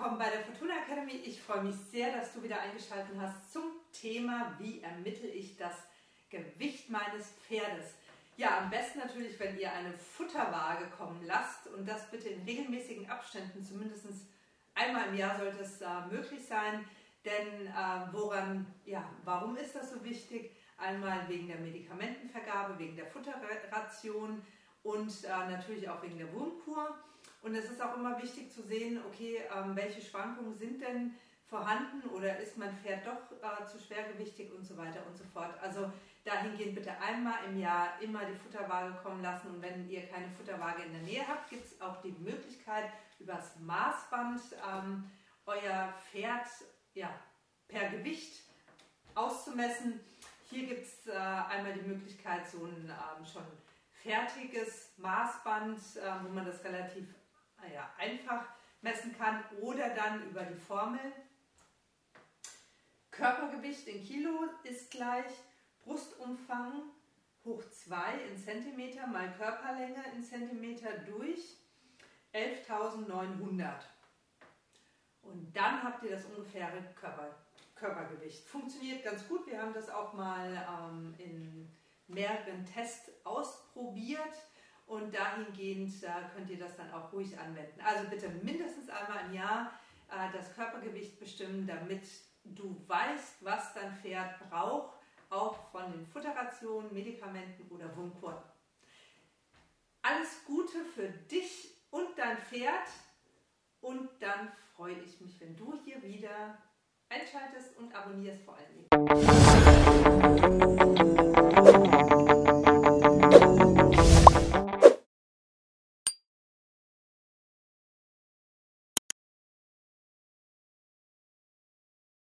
willkommen bei der Fortuna Academy. Ich freue mich sehr, dass du wieder eingeschaltet hast zum Thema, wie ermittle ich das Gewicht meines Pferdes. Ja, am besten natürlich, wenn ihr eine Futterwaage kommen lasst und das bitte in regelmäßigen Abständen, zumindest einmal im Jahr sollte es äh, möglich sein. Denn äh, woran, ja, warum ist das so wichtig? Einmal wegen der Medikamentenvergabe, wegen der Futterration und äh, natürlich auch wegen der Wurmkur. Und es ist auch immer wichtig zu sehen, okay, ähm, welche Schwankungen sind denn vorhanden oder ist mein Pferd doch äh, zu schwergewichtig und so weiter und so fort. Also dahingehend bitte einmal im Jahr immer die Futterwaage kommen lassen und wenn ihr keine Futterwaage in der Nähe habt, gibt es auch die Möglichkeit, übers Maßband ähm, euer Pferd ja, per Gewicht auszumessen. Hier gibt es äh, einmal die Möglichkeit, so ein ähm, schon fertiges Maßband, äh, wo man das relativ ja, einfach messen kann oder dann über die Formel. Körpergewicht in Kilo ist gleich Brustumfang hoch 2 in Zentimeter mal Körperlänge in Zentimeter durch 11.900. Und dann habt ihr das ungefähre Körper, Körpergewicht. Funktioniert ganz gut. Wir haben das auch mal ähm, in mehreren Tests ausprobiert. Und dahingehend äh, könnt ihr das dann auch ruhig anwenden. Also bitte mindestens einmal im Jahr äh, das Körpergewicht bestimmen, damit du weißt, was dein Pferd braucht, auch von den Futterrationen, Medikamenten oder Wundkuren. Alles Gute für dich und dein Pferd und dann freue ich mich, wenn du hier wieder einschaltest und abonnierst vor allen Dingen.